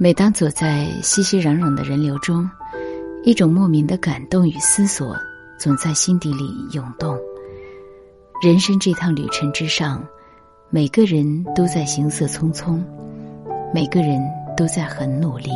每当走在熙熙攘攘的人流中，一种莫名的感动与思索总在心底里涌动。人生这趟旅程之上，每个人都在行色匆匆，每个人都在很努力，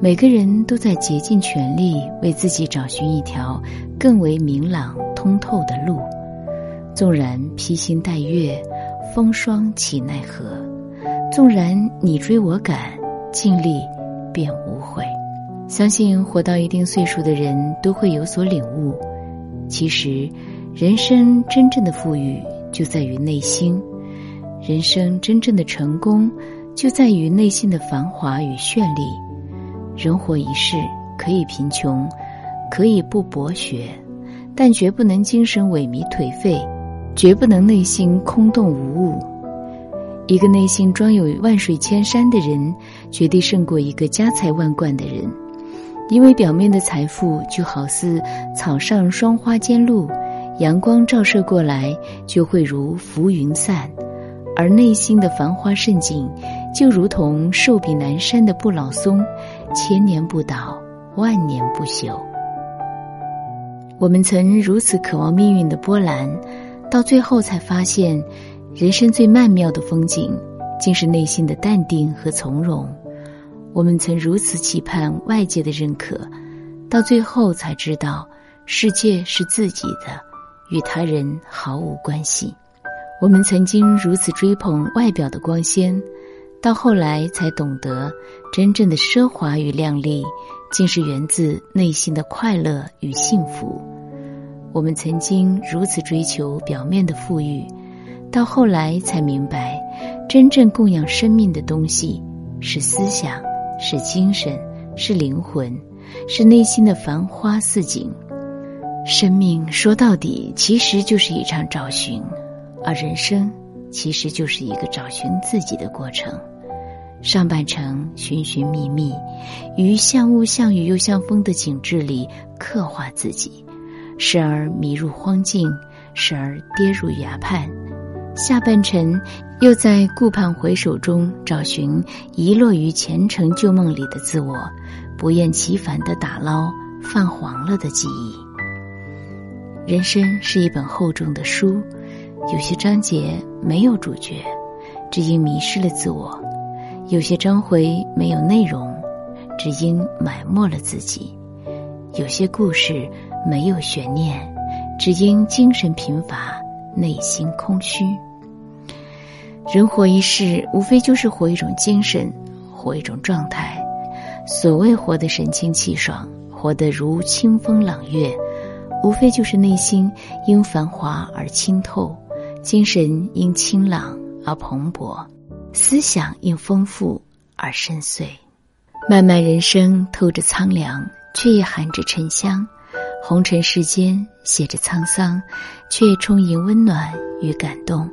每个人都在竭尽全力为自己找寻一条更为明朗通透的路。纵然披星戴月，风霜岂奈何；纵然你追我赶。尽力，便无悔。相信活到一定岁数的人都会有所领悟。其实，人生真正的富裕就在于内心；人生真正的成功就在于内心的繁华与绚丽。人活一世，可以贫穷，可以不博学，但绝不能精神萎靡颓废，绝不能内心空洞无物。一个内心装有万水千山的人，绝对胜过一个家财万贯的人，因为表面的财富就好似草上霜花间露，阳光照射过来就会如浮云散；而内心的繁花盛景，就如同寿比南山的不老松，千年不倒，万年不朽。我们曾如此渴望命运的波澜，到最后才发现。人生最曼妙的风景，竟是内心的淡定和从容。我们曾如此期盼外界的认可，到最后才知道，世界是自己的，与他人毫无关系。我们曾经如此追捧外表的光鲜，到后来才懂得，真正的奢华与靓丽，竟是源自内心的快乐与幸福。我们曾经如此追求表面的富裕。到后来才明白，真正供养生命的东西是思想，是精神，是灵魂，是内心的繁花似锦。生命说到底，其实就是一场找寻，而人生其实就是一个找寻自己的过程。上半程寻寻觅觅，于像雾像雨又像风的景致里刻画自己，时而迷入荒境，时而跌入崖畔。下半程，又在顾盼回首中找寻遗落于前程旧梦里的自我，不厌其烦地打捞泛黄了的记忆。人生是一本厚重的书，有些章节没有主角，只因迷失了自我；有些章回没有内容，只因埋没了自己；有些故事没有悬念，只因精神贫乏。内心空虚。人活一世，无非就是活一种精神，活一种状态。所谓活得神清气爽，活得如清风朗月，无非就是内心因繁华而清透，精神因清朗而蓬勃，思想因丰富而深邃。漫漫人生透着苍凉，却也含着沉香。红尘世间写着沧桑，却充盈温暖与感动。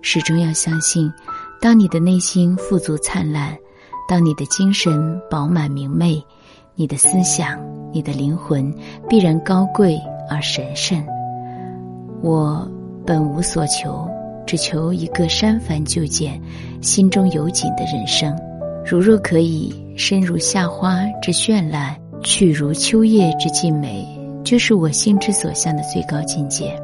始终要相信，当你的内心富足灿烂，当你的精神饱满明媚，你的思想、你的灵魂必然高贵而神圣。我本无所求，只求一个删繁就简、心中有景的人生。如若可以身如夏花之绚烂，去如秋叶之静美。就是我心之所向的最高境界，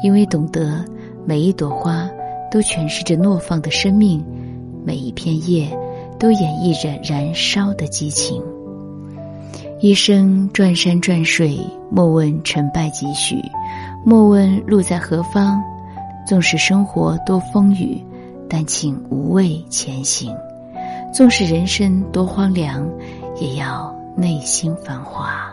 因为懂得每一朵花都诠释着怒放的生命，每一片叶都演绎着燃烧的激情。一生转山转水，莫问成败几许，莫问路在何方。纵使生活多风雨，但请无畏前行；纵使人生多荒凉，也要内心繁华。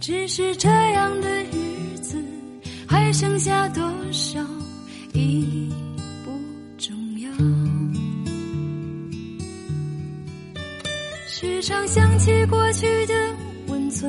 只是这样的日子，还剩下多少已不重要。时常想起过去的温存，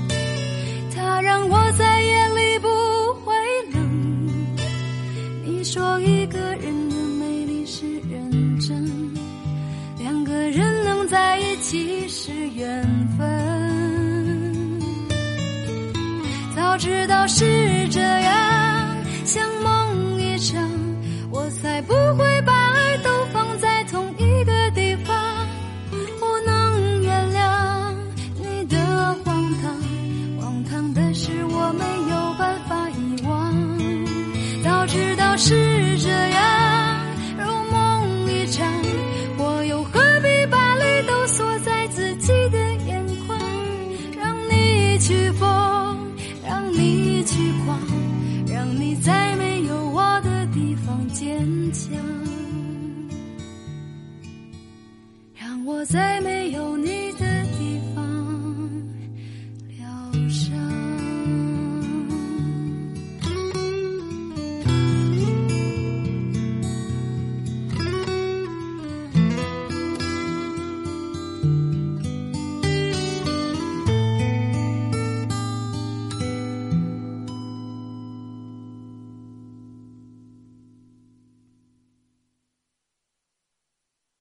它让我在夜里不会冷。你说一个人的美丽是认真，两个人能在一起是缘分。早知道是这样，像梦一场，我才不会在没有我的地方坚强。让我在没有你